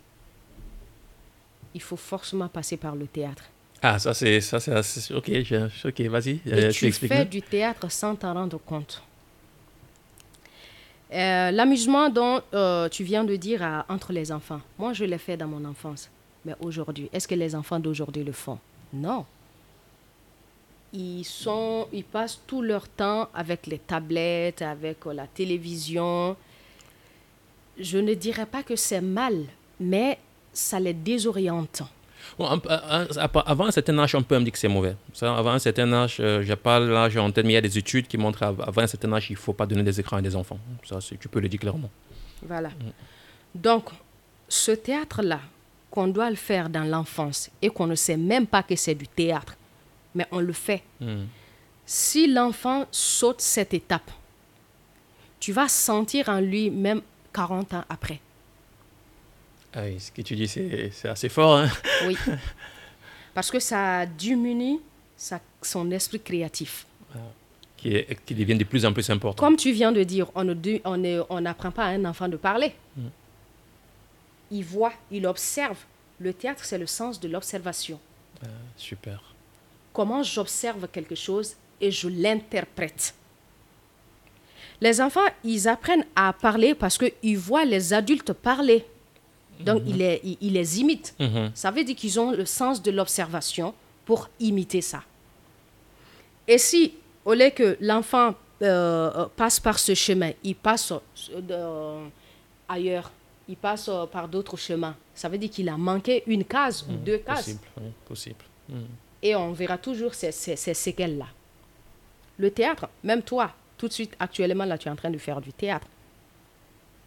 il faut forcément passer par le théâtre. Ah, ça c'est ça c'est ok, je- ok, vas-y, euh, tu fais du théâtre sans t'en rendre compte. Euh, L'amusement dont euh, tu viens de dire à- entre les enfants, moi je l'ai fait dans mon enfance. Mais aujourd'hui, est-ce que les enfants d'aujourd'hui le font? Non. Ils, sont, ils passent tout leur temps avec les tablettes, avec euh, la télévision. Je ne dirais pas que c'est mal, mais ça les désoriente. Bon, avant un certain âge, on peut me dire que c'est mauvais. Avant un certain âge, euh, j'ai pas l'âge en tête, mais il y a des études qui montrent qu'avant un certain âge, il faut pas donner des écrans à des enfants. Ça, tu peux le dire clairement. Voilà. Donc, ce théâtre-là, qu'on doit le faire dans l'enfance et qu'on ne sait même pas que c'est du théâtre, mais on le fait. Hmm. Si l'enfant saute cette étape, tu vas sentir en lui même 40 ans après. Ah oui, ce que tu dis, c'est assez fort. Hein? *laughs* Oui. Parce que ça diminue sa- son esprit créatif. qui, est- qui deviennent de plus en plus importants. Comme tu viens de dire, on n'apprend pas à un enfant de parler. Il voit, il observe. Le théâtre, c'est le sens de l'observation. Super. Comment j'observe quelque chose et je l'interprète. Les enfants, ils apprennent à parler parce qu'ils voient les adultes parler. Donc, ils, les, ils- ils les imitent. Mhm. Ça veut dire qu'ils ont le sens de l'observation pour imiter ça. Et si, au lieu que l'enfant euh, euh, passe par ce chemin, il passe euh, ailleurs, il passe euh, par d'autres chemins, ça veut dire qu'il a manqué une case ou deux cases Possible, oui, possible. Et on verra toujours ces, ces, ces séquelles-là. Le théâtre, même toi, tout de suite, actuellement, là, tu es en train de faire du théâtre.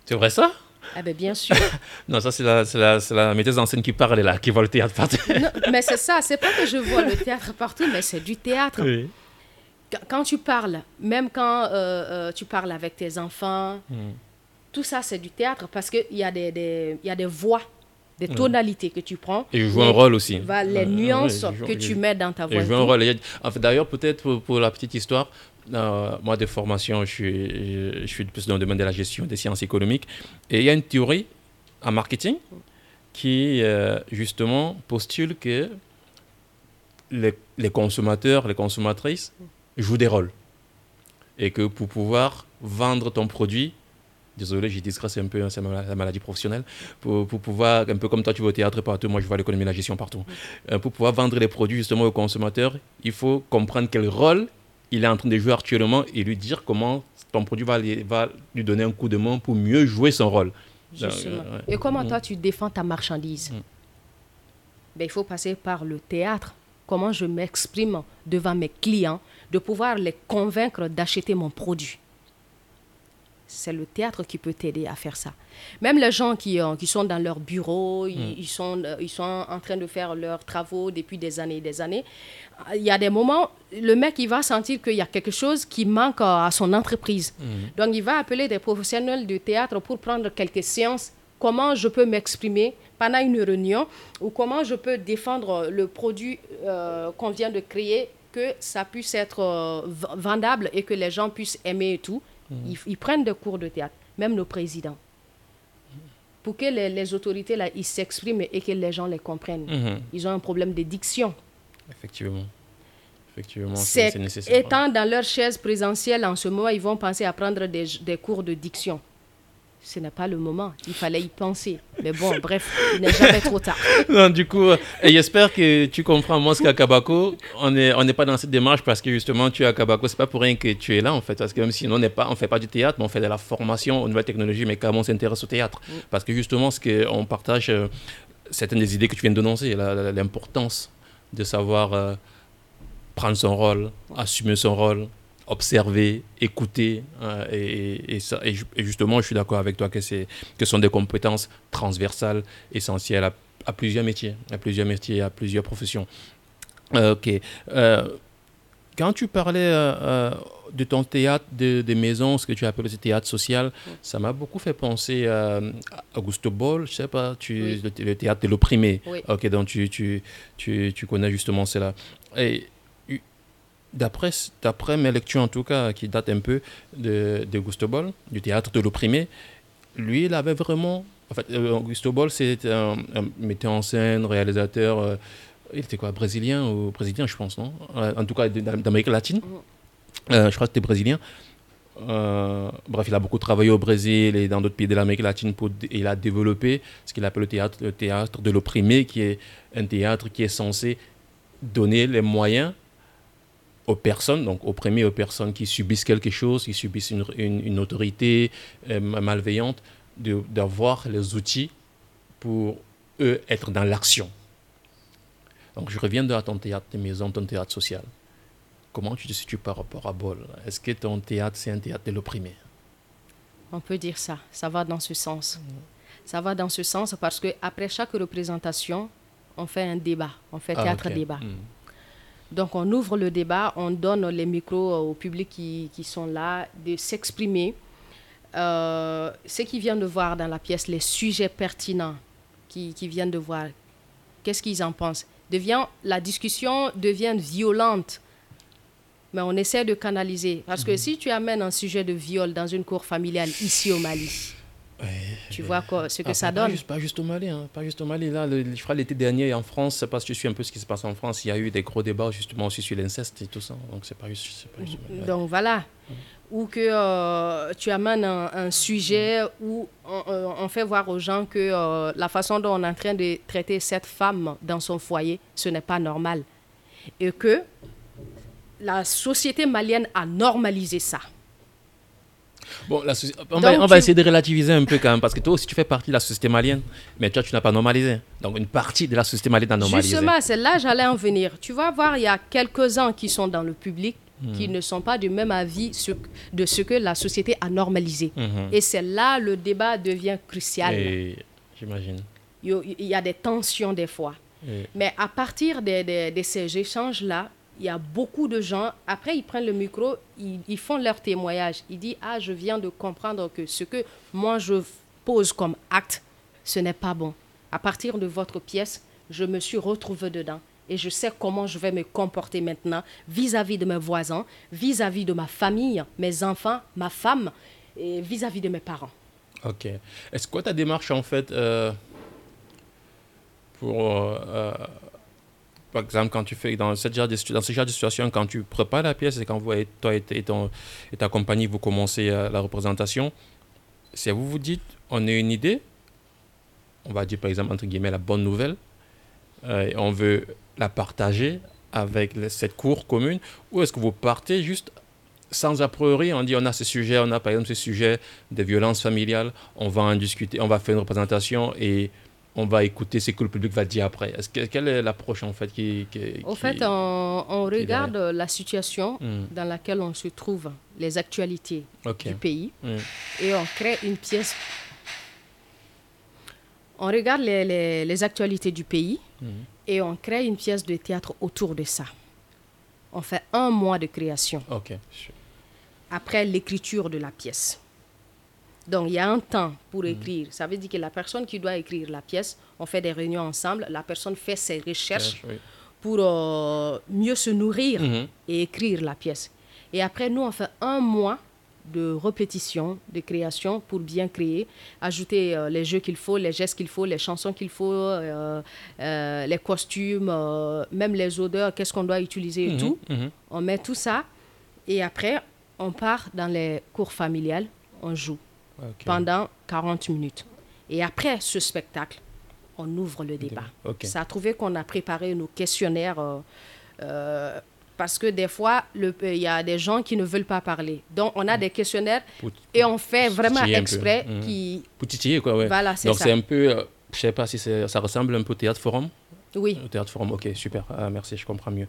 C'est vrai ça? Eh bien, bien sûr. *laughs* Non, ça c'est la, la, la metteuse en scène qui parle là, qui voit le théâtre partir. Non, *laughs* mais c'est ça, c'est pas que je vois le théâtre partout, mais c'est du théâtre. oui. Qu- Quand tu parles, même quand euh, euh, tu parles avec tes enfants, Mhm. tout ça, c'est du théâtre parce qu'il y, a des, des- il y a des voix, des tonalités que tu prends. Et joue un rôle aussi. les nuances que tu mets dans ta voix. Et joue un rôle. D'ailleurs, peut-être pour, la petite histoire, euh, moi, de formation, je suis, je suis plus dans le domaine de la gestion des sciences économiques. Et il y a une théorie en marketing qui, euh, justement, postule que les, les, consommateurs, les consommatrices jouent des rôles. Et que pour pouvoir vendre ton produit, désolé, j'ai c'est un peu c'est ma, maladie professionnelle, pour, pour, pouvoir, un peu comme toi tu vas au théâtre partout, moi je vois l'économie et la gestion partout, euh, pour pouvoir vendre les produits justement aux consommateurs, il faut comprendre quel rôle il est en train de jouer actuellement et lui dire comment ton produit va, va lui donner un coup de main pour mieux jouer son rôle. Euh, et comment mm. toi tu défends ta marchandise mm. ben, Il faut passer par le théâtre. Comment je m'exprime devant mes clients, de pouvoir les convaincre d'acheter mon produit c'est le théâtre qui peut t'aider à faire ça. Même les gens qui, euh, qui sont dans leur bureau, ils, mm. sont, euh, ils sont en train de faire leurs travaux depuis des années et des années. Il y a des moments, le mec, il va sentir qu'il y a quelque chose qui manque à son entreprise. Mm. Donc, il va appeler des professionnels du théâtre pour prendre quelques séances. Comment je peux m'exprimer pendant une réunion ou comment je peux défendre le produit euh, qu'on vient de créer, que ça puisse être vendable et que les gens puissent aimer et tout. Mm. Ils, prennent des cours de théâtre, même nos présidents. Pour que les, autorités là, ils s'expriment et que les gens les comprennent. Mm-hmm. Ils ont un problème de diction. Effectivement. Effectivement, c'est nécessaire. Étant dans leur chaise présentielle en ce moment, ils vont penser à prendre des, des cours de diction ce n'est pas le moment. Il fallait y penser. Mais bon, bref, il n'est jamais trop tard. *laughs* non, du coup, et j'espère que tu comprends moi ce qu'à Kabako, on n'est on pas dans cette démarche parce que justement, tu es à Kabako, c'est pas pour rien que tu es là en fait. Parce que même si on n'est pas, on fait pas du théâtre, mais on fait de la formation aux nouvelles technologies, mais comment on s'intéresse au théâtre. Mm. Parce que justement, ce qu'on partage, euh, certaines des idées que tu viens de dénoncer, l'importance de savoir euh, prendre son rôle, assumer son rôle, observer, écouter. Euh, et, ça, et, justement, je suis d'accord avec toi que, que ce sont des compétences transversales, essentielles à, plusieurs métiers, à plusieurs métiers, à plusieurs professions. Euh, ok. Euh, quand tu parlais de ton théâtre de, de, maison, ce que tu appelles le théâtre social, ça m'a beaucoup fait penser à Augusto Boll, je sais pas, tu, le, théâtre de l'opprimé. Ok, donc tu, tu, tu, tu, connais justement cela. Et d'après, d'après mes lectures en tout cas, qui datent un peu de, de Gusto Ball, du théâtre de l'opprimé, lui, il avait vraiment... En fait, euh, Gusto Ball, c'était un, metteur en scène, réalisateur... Euh, il était quoi, brésilien ou brésilien, je pense, non? Euh, En tout cas, d'Amérique latine. je crois que c'était brésilien. bref, il a beaucoup travaillé au Brésil et dans d'autres pays de l'Amérique latine pour, et il a développé ce qu'il appelle le théâtre, le théâtre de l'opprimé, qui est un théâtre qui est censé donner les moyens aux personnes, donc aux premiers aux personnes qui subissent quelque chose, qui subissent une, une, autorité euh, malveillante, d'avoir les outils pour eux être dans l'action. Donc je reviens de ton théâtre de maison, ton théâtre social. Comment tu te situes par rapport à Bol? Est-ce que ton théâtre, c'est un théâtre de l'opprimé? On peut dire ça. Ça va dans ce sens. Ça va dans ce sens parce que après chaque représentation, on fait un débat. On fait ah, théâtre-débat. Hmm. Donc on ouvre le débat, on donne les micros au public qui, qui sont là, de s'exprimer. Euh, ce qu'ils viennent de voir dans la pièce, les sujets pertinents qu'ils qui viennent de voir, qu'est-ce qu'ils en pensent? Devient, La discussion devient violente, mais on essaie de canaliser. Parce que mhm. si tu amènes un sujet de viol dans une cour familiale ici au Mali, tu vois quoi, ce que ah, ça donne. Pas juste, au Mali, hein, pas juste au Mali. Là, je crois l'été dernier en France, parce que je suis un peu ce qui se passe en France, il y a eu des gros débats justement aussi sur l'inceste et tout ça. Donc c'est pas juste, pas juste Donc voilà. Ou que euh, tu amènes un, sujet où on, fait voir aux gens que euh, la façon dont on est en train de traiter cette femme dans son foyer, ce n'est pas normal. Et que la société malienne a normalisé ça. Bon, la on, va, on va, essayer de relativiser un peu quand même, parce que toi aussi tu fais partie de la société malienne, mais toi tu n'as pas normalisé. Donc une partie de la société malienne a normalisé. Justement, c'est là j'allais en venir. Tu vas voir, il y a quelques-uns qui sont dans le public qui hmm. ne sont pas du même avis de ce que la société a normalisé. Hmm. Et c'est là le débat devient crucial. J'imagine. Il y a des tensions des fois. Mais à partir de, de ces échanges-là, il y a beaucoup de gens, après ils prennent le micro, ils, font leur témoignage. Ils disent, ah, je viens de comprendre que ce que moi je pose comme acte, ce n'est pas bon. À partir de votre pièce, je me suis retrouvée dedans et je sais comment je vais me comporter maintenant vis-à-vis de mes voisins, vis-à-vis de ma famille, mes enfants, ma femme et vis-à-vis de mes parents. Ok. Est-ce que ta démarche, en fait, euh, pour, euh, euh, par exemple, quand tu fais dans, cette genre de, dans ce genre de situation, quand tu prépares la pièce et quand vous, toi et, ton, et ta compagnie, vous commencez la représentation, si vous vous dites, on a une idée, on va dire par exemple, entre guillemets, la bonne nouvelle, et on veut la partager avec cette cour commune, ou est-ce que vous partez juste sans a priori, on dit on a ce sujet, on a par exemple ce sujet de violence familiale, on va en discuter, on va faire une représentation et on va écouter ce que le public va dire après. Que, quelle est l'approche en fait qui, Au fait, on, regarde la situation hmm. dans laquelle on se trouve, les actualités du pays, hmm. et on crée une pièce. On regarde les, actualités du pays hmm. et on crée une pièce de théâtre autour de ça. On fait un mois de création. Après l'écriture de la pièce. Donc, il y a un temps pour mm. écrire. Ça veut dire que la personne qui doit écrire la pièce, on fait des réunions ensemble, la personne fait ses recherches pour euh, mieux se nourrir mm-hmm. et écrire la pièce. Et après, nous, on fait un mois de répétition, de création pour bien créer, ajouter euh, les jeux qu'il faut, les gestes qu'il faut, les chansons qu'il faut, euh, les costumes, même les odeurs, qu'est-ce qu'on doit utiliser et mm-hmm. tout. Mm-hmm. On met tout ça et après, on part dans les cours familiales, on joue pendant 40 minutes. Et après ce spectacle, on ouvre le débat. Ça a trouvé qu'on a préparé nos questionnaires euh, euh, parce que des fois, il y a des gens qui ne veulent pas parler. Donc, on a mm. des questionnaires et on fait vraiment exprès. Mm. Qui... Pour titiller, quoi, ouais. Voilà, c'est Donc, c'est un peu, euh, je sais pas si ça ressemble un peu au théâtre forum. Oui. Au théâtre forum, ok, super, ah, merci, je comprends mieux.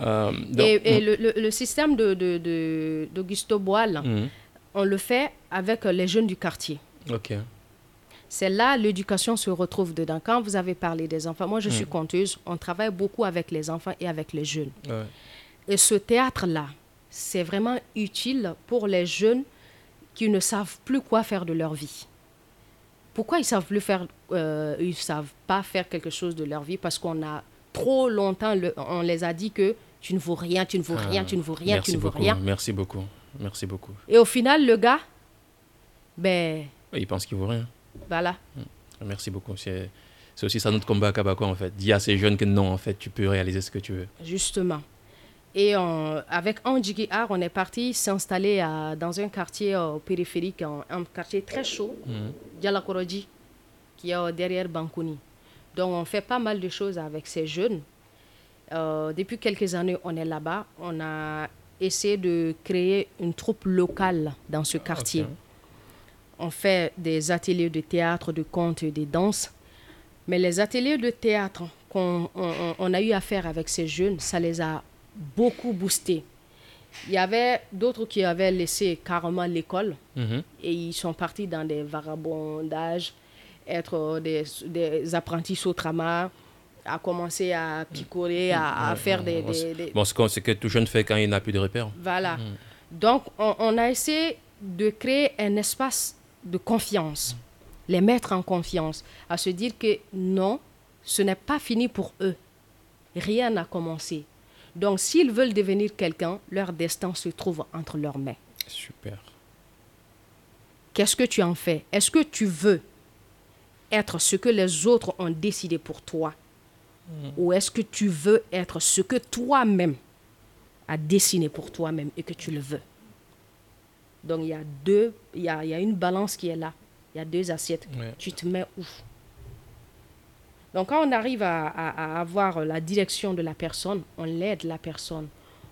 Euh, et, le, système d'Augusto de, de, Boal, mhm. On le fait avec les jeunes du quartier. Ok. C'est là l'éducation se retrouve dedans. Quand vous avez parlé des enfants, moi je suis mhm. conteuse, on travaille beaucoup avec les enfants et avec les jeunes. Et ce théâtre-là, c'est vraiment utile pour les jeunes qui ne savent plus quoi faire de leur vie. Pourquoi ils savent plus faire, euh, ils savent pas faire quelque chose de leur vie? Parce qu'on a trop longtemps, on les a dit que tu ne vaux rien, tu ne vaux rien, tu ne vaux rien, tu ne vaux rien. Merci beaucoup, merci beaucoup. Et au final, le gars, ben. Il pense qu'il vaut rien. Voilà. Mm. Merci beaucoup. C'est aussi ça notre combat à Kabako, en fait. Dis à ces jeunes que non, en fait, tu peux réaliser ce que tu veux. Justement. Et avec Anjigi Art, on est parti s'installer dans un quartier euh, périphérique, un, quartier très chaud, mmh. qui est derrière Bankouni. Donc, on fait pas mal de choses avec ces jeunes. Euh, depuis quelques années, on est là-bas. On a essayé de créer une troupe locale dans ce quartier. On fait des ateliers de théâtre, de contes et de danse. Mais les ateliers de théâtre qu'on on a eu à faire avec ces jeunes, ça les a beaucoup boosté. Il y avait d'autres qui avaient laissé carrément l'école mhm. et ils sont partis dans des vagabondages, être des, des apprentis sautramar, à commencer à picoler, à, faire des, Bon, c'est ce que tout jeune fait quand il n'a plus de repères. Voilà. Donc, on, a essayé de créer un espace de confiance, les mettre en confiance, à se dire que non, ce n'est pas fini pour eux. Rien n'a commencé. Donc, s'ils veulent devenir quelqu'un, leur destin se trouve entre leurs mains. Super. Qu'est-ce que tu en fais? Est-ce que tu veux être ce que les autres ont décidé pour toi? Ou est-ce que tu veux être ce que toi-même as dessiné pour toi-même et que tu le veux? Donc, il y a deux, il y a, y a, une balance qui est là. Il y a deux assiettes. Tu te mets où? Donc quand on arrive à, avoir la direction de la personne, on l'aide la personne,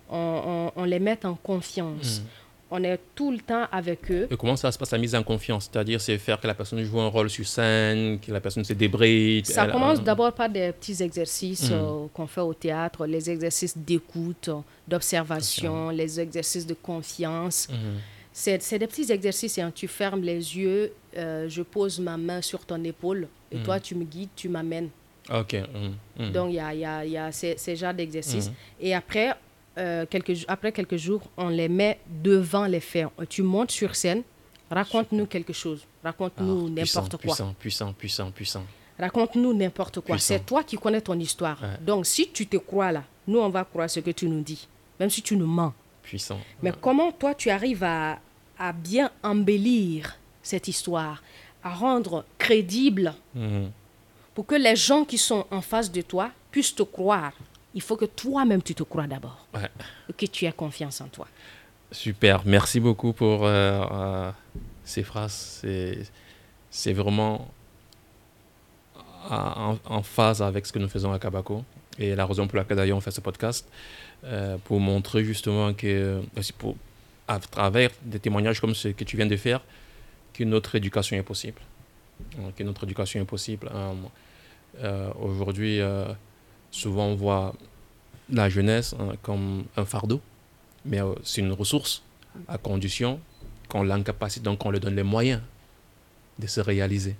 on, les met en confiance. Hmm. On est tout le temps avec eux. Et comment ça se passe la mise en confiance? C'est-à-dire, c'est faire que la personne joue un rôle sur scène, que la personne se débride Ça commence d'abord par des petits exercices hmm. euh, qu'on fait au théâtre, les exercices d'écoute, d'observation, les exercices de confiance. Hmm. C'est des petits exercices. Hein. Tu fermes les yeux, euh, je pose ma main sur ton épaule et mm. toi, tu me guides, tu m'amènes. OK. Donc, il y a, y, a, y a, ces, ces genres d'exercices. Et après, euh, quelques, après quelques jours, on les met devant les faits. Tu montes sur scène, raconte-nous quelque chose. Raconte-nous ah, n'importe quoi. Puissant, puissant, puissant, puissant. Raconte-nous n'importe quoi. C'est toi qui connais ton histoire. Donc, si tu te crois là, nous, on va croire ce que tu nous dis, même si tu nous mens. Puissant. Mais comment toi, tu arrives à, à bien embellir cette histoire, à rendre crédible Mhm. pour que les gens qui sont en face de toi puissent te croire? Il faut que toi-même, tu te crois d'abord. Ouais. Que tu aies confiance en toi. Super, merci beaucoup pour euh, euh, ces phrases. C'est, vraiment en, en phase avec ce que nous faisons à Kabako et la raison pour laquelle d'ailleurs on fait ce podcast, euh, pour montrer justement que, pour, à travers des témoignages comme ce que tu viens de faire, que notre éducation est possible. Euh, Que notre éducation est possible. Euh, euh, aujourd'hui, euh, souvent on voit la jeunesse hein, comme un fardeau mais euh, c'est une ressource à condition qu'on l'incapacite, donc qu'on lui donne les moyens de se réaliser.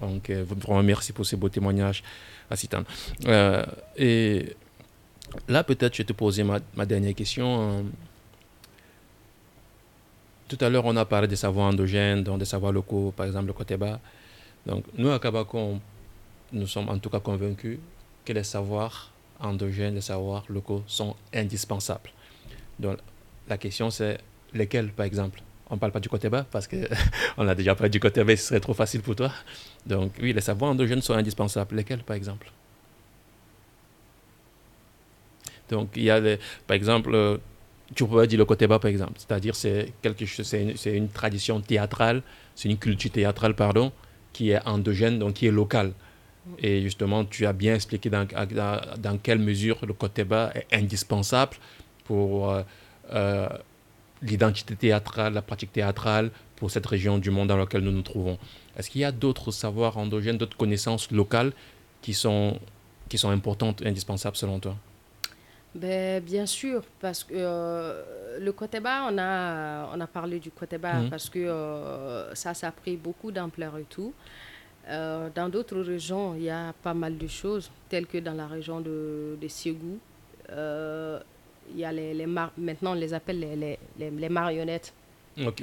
Donc, euh, vraiment merci pour ces beaux témoignages, Assitane. Euh, et là, peut-être, je vais te poser ma, dernière question. Euh, Tout à l'heure, on a parlé des savoirs endogènes, donc des savoirs locaux, par exemple le Koteba. Donc, nous, à Kabako, nous sommes en tout cas convaincus que les savoirs endogènes, les savoirs locaux sont indispensables. Donc, la question, c'est lesquels, par exemple? On ne parle pas du côté bas parce qu'on *laughs* a déjà parlé du côté bas, ce serait trop facile pour toi. Donc, oui, les savoirs endogènes sont indispensables. Lesquels, par exemple? Donc, il y a, les- par exemple, euh, tu pourrais dire le côté bas, par exemple. C'est-à-dire, c'est quelque chose, c'est une, c'est une tradition théâtrale, c'est une culture théâtrale, pardon, qui est endogène, donc qui est locale. Et justement, tu as bien expliqué dans, dans, quelle mesure le côté bas est indispensable pour euh, euh, l'identité théâtrale, la pratique théâtrale, pour cette région du monde dans laquelle nous nous trouvons. Est-ce qu'il y a d'autres savoirs endogènes, d'autres connaissances locales qui sont, qui sont importantes et indispensables selon toi? Ben, bien sûr, parce que euh, le côté bas, on a, on a parlé du côté bas Mhm. parce que euh, ça, ça a pris beaucoup d'ampleur et tout. Euh, dans d'autres régions, il y a pas mal de choses, telles que dans la région de, de Ségou. Euh, il y a les, les mar- maintenant, on les appelle les, les, les, les marionnettes. Ok.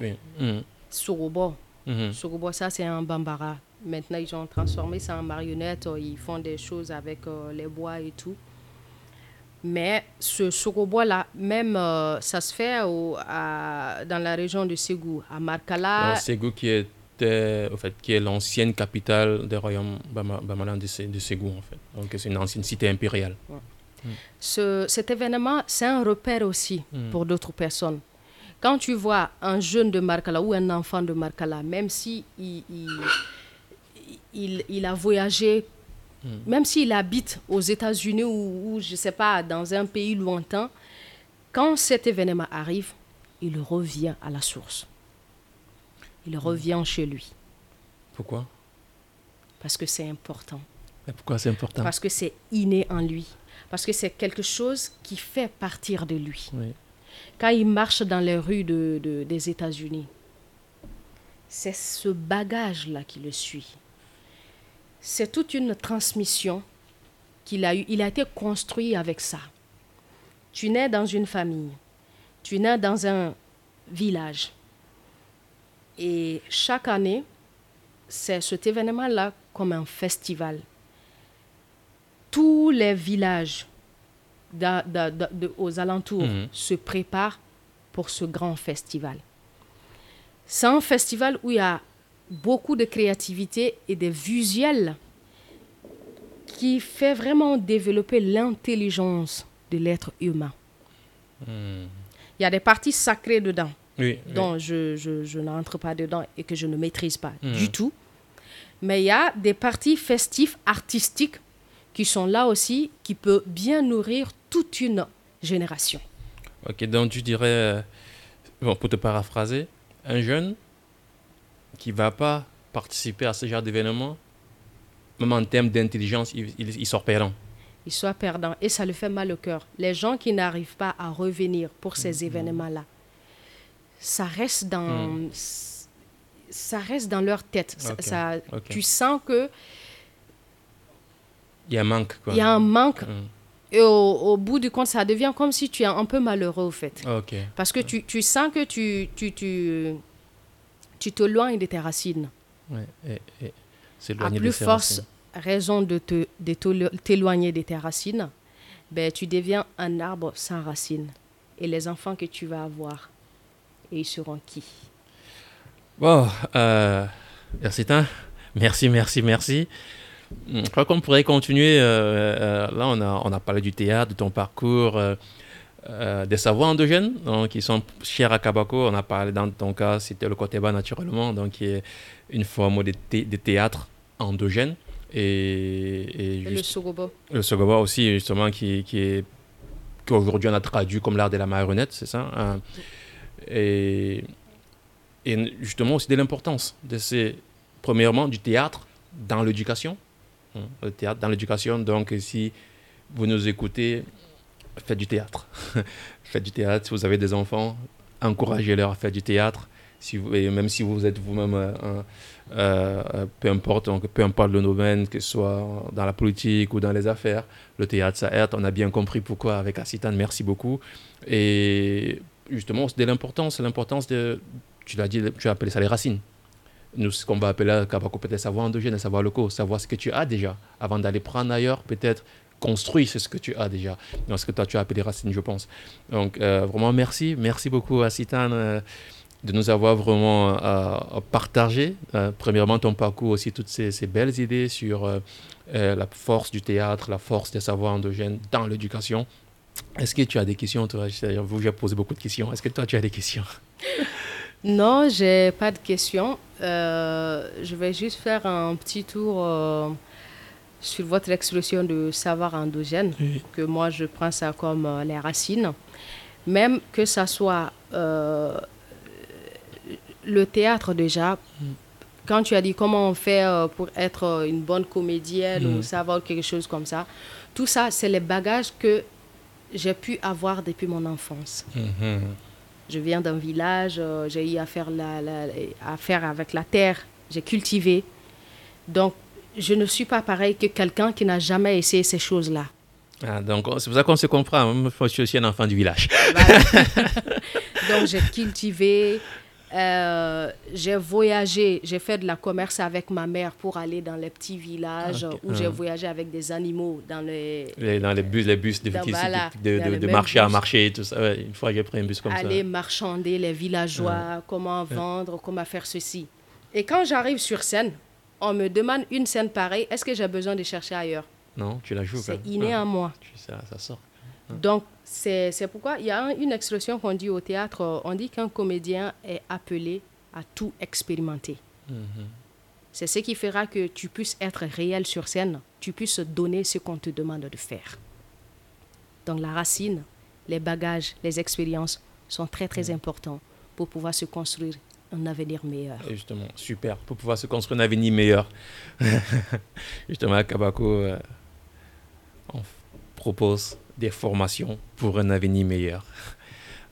Sorobo. Mhm. Sorobo, ça, c'est un bambara. Maintenant, ils ont transformé ça en marionnette. euh, Ils font des choses avec euh, les bois et tout. Mais ce sorobo-là, même, euh, ça se fait au- à- dans la région de Ségou, à Markala. Donc, Ségou qui au fait, qui est l'ancienne capitale des royaumes Bama- Bamalan de, Sé- de Ségou, en fait. Donc, c'est une ancienne cité impériale. Ce- cet événement, c'est un repère aussi Mm. pour d'autres personnes. Quand tu vois un jeune de Markala ou un enfant de Markala, même si il, il, il- il a voyagé, Mm. même s'il habite aux États-Unis ou, ou, je ne sais pas, dans un pays lointain, quand cet événement arrive, il revient à la source. Il revient chez lui Pourquoi? Parce que c'est important, Et Pourquoi c'est important? Parce que c'est inné en lui, parce que c'est quelque chose qui fait partir de lui. Oui. quand il marche dans les rues de, de- des États-Unis, c'est ce bagage-là qui le suit. C'est toute une transmission qu'il a eu. Il a été construit avec ça. Tu nais dans une famille, tu nais dans un village. Et chaque année, c'est cet événement-là comme un festival. Tous les villages da- da- da- de- aux alentours Mhm. se préparent pour ce grand festival. C'est un festival où il y a beaucoup de créativité et des visuels qui fait vraiment développer l'intelligence de l'être humain. Hmm. Il y a des parties sacrées dedans Oui, oui. dont je, je, je n'entre pas dedans et que je ne maîtrise pas Mhm. du tout. Mais il y a des parties festives, artistiques, qui sont là aussi, qui peuvent bien nourrir toute une génération. Ok, donc tu dirais, euh, bon, pour te paraphraser, un jeune qui va pas participer à ce genre d'événement, même en termes d'intelligence, il, il- il sort perdant. Il soit perdant et ça lui fait mal au cœur. Les gens qui n'arrivent pas à revenir pour ces événements-là, ça reste dans, Mhm. ça reste dans leur tête. Ça-. Tu sens que Il y a un manque, quoi. il y a un manque Hmm. et au, au bout du compte, ça devient comme si tu es un peu malheureux au fait. Ok. Parce que tu, tu sens que tu, tu, tu, tu t'éloignes de tes racines. Ouais, et, et À de plus ses force, racines. raison de t'éloigner de, tes racines, ben, tu deviens un arbre sans racines. Et les enfants que tu vas avoir, et ils seront qui Bon, euh, merci, merci, merci, merci. Je crois qu'on pourrait continuer. Euh, euh, là, on a, on a parlé du théâtre, de ton parcours, des savoirs endogènes donc, qui sont chers à Kabako. On a parlé dans ton cas, c'était le bas naturellement, donc qui est une forme de, de théâtre endogène. Et, le Sogoba. Le Sogoba aussi, justement, qui, qui est qu'aujourd'hui on a traduit comme l'art de la marionnette, c'est ça hein. Et, justement aussi de l'importance de ces, premièrement, du théâtre dans l'éducation. Hein, le théâtre dans l'éducation, donc si vous nous écoutez, faites du théâtre. *laughs* faites du théâtre. Si vous avez des enfants, encouragez-leur à faire du théâtre. Si et même si vous êtes vous-même euh, euh, peu importe, peu importe le domaine, que ce soit dans la politique ou dans les affaires, le théâtre, ça aide. On a bien compris pourquoi avec Acitan. Merci beaucoup. Et justement, de l'importance, l'importance de, tu l'as dit, tu as appelé ça les racines. Nous, ce qu'on va appeler peut-être savoir endogène, savoir locaux, savoir ce que tu as déjà, avant d'aller prendre ailleurs, peut-être construire ce que tu as déjà. dans ce que toi, tu as appelé racines, je pense. Donc, euh, vraiment, merci. Merci beaucoup, Acitan de nous avoir vraiment euh, partagé, euh, premièrement, ton parcours, aussi toutes ces, belles idées sur euh, la force du théâtre, la force des savoirs endogènes dans l'éducation. Est-ce que tu as des questions toi? Vous, j'ai posé beaucoup de questions. Est-ce que toi, tu as des questions? *laughs* Non, j'ai pas de questions. je vais juste faire un petit tour sur votre expression de savoir endogène, que moi, je prends ça comme les racines. Même que ça soit le théâtre déjà, quand tu as dit comment on fait euh, pour être euh, une bonne comédienne ou mm. savoir quelque chose comme ça, tout ça, c'est les bagages que j'ai pu avoir depuis mon enfance. Mm-hmm. Je viens d'un village, euh, j'ai eu à faire, la, la, avec la terre, j'ai cultivé. Donc, je ne suis pas pareil que quelqu'un qui n'a jamais essayé ces choses-là. Ah, donc, c'est pour ça qu'on se comprend. Moi, je suis aussi un enfant du village. *laughs* donc, j'ai cultivé, euh, j'ai voyagé, j'ai fait de la commerce avec ma mère pour aller dans les petits villages où j'ai ah. voyagé avec des animaux dans les, dans les bus, les bus de, de, marché à marché, tout ça. une fois j'ai pris un bus comme ça. Aller marchander les villageois, comment vendre, comment faire ceci. Et quand j'arrive sur scène, on me demande une scène pareille, est-ce que j'ai besoin de chercher ailleurs? Non, tu la joues. C'est inné à moi. Ça, ça sort. Donc, c'est pourquoi il y a une expression qu'on dit au théâtre, on dit qu'un comédien est appelé à tout expérimenter. Mhm. C'est ce qui fera que tu puisses être réel sur scène, tu puisses donner ce qu'on te demande de faire. Donc la racine, les bagages, les expériences sont très très mhm. importants pour pouvoir se construire un avenir meilleur. justement, super, pour pouvoir se construire un avenir meilleur. *laughs* justement, à Kabako, euh, on propose des formations pour un avenir meilleur.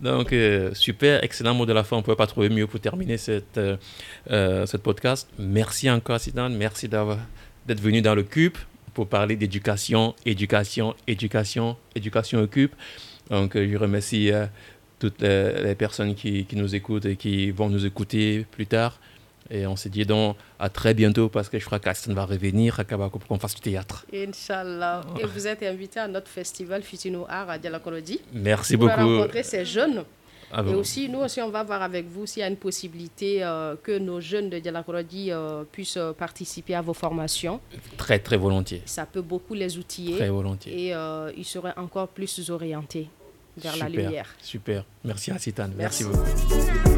Donc, euh, super, excellent mot de la fin. On ne pouvait pas trouver mieux pour terminer cette, euh, euh, podcast. Merci encore, Sidan. Merci d'être venu dans le CUP pour parler d'éducation, éducation, éducation, éducation au CUP. Donc, je remercie toutes les personnes qui, nous écoutent et qui vont nous écouter plus tard. Et on s'est dit donc à très bientôt parce que je crois qu'Aston va revenir à Kabako pour qu'on fasse du théâtre. Inch'Allah. Et vous êtes invité à notre festival Futino Art à Dialakolodi. Merci beaucoup. Pour rencontrer ces jeunes. Ah et aussi, nous aussi, on va voir avec vous s'il y a une possibilité euh, que nos jeunes de Dialakolodi euh, puissent euh, participer à vos formations. Très, très volontiers. Ça peut beaucoup les outiller. Très volontiers. Et ils seraient encore plus orientés vers la lumière. Super. Merci à Merci beaucoup.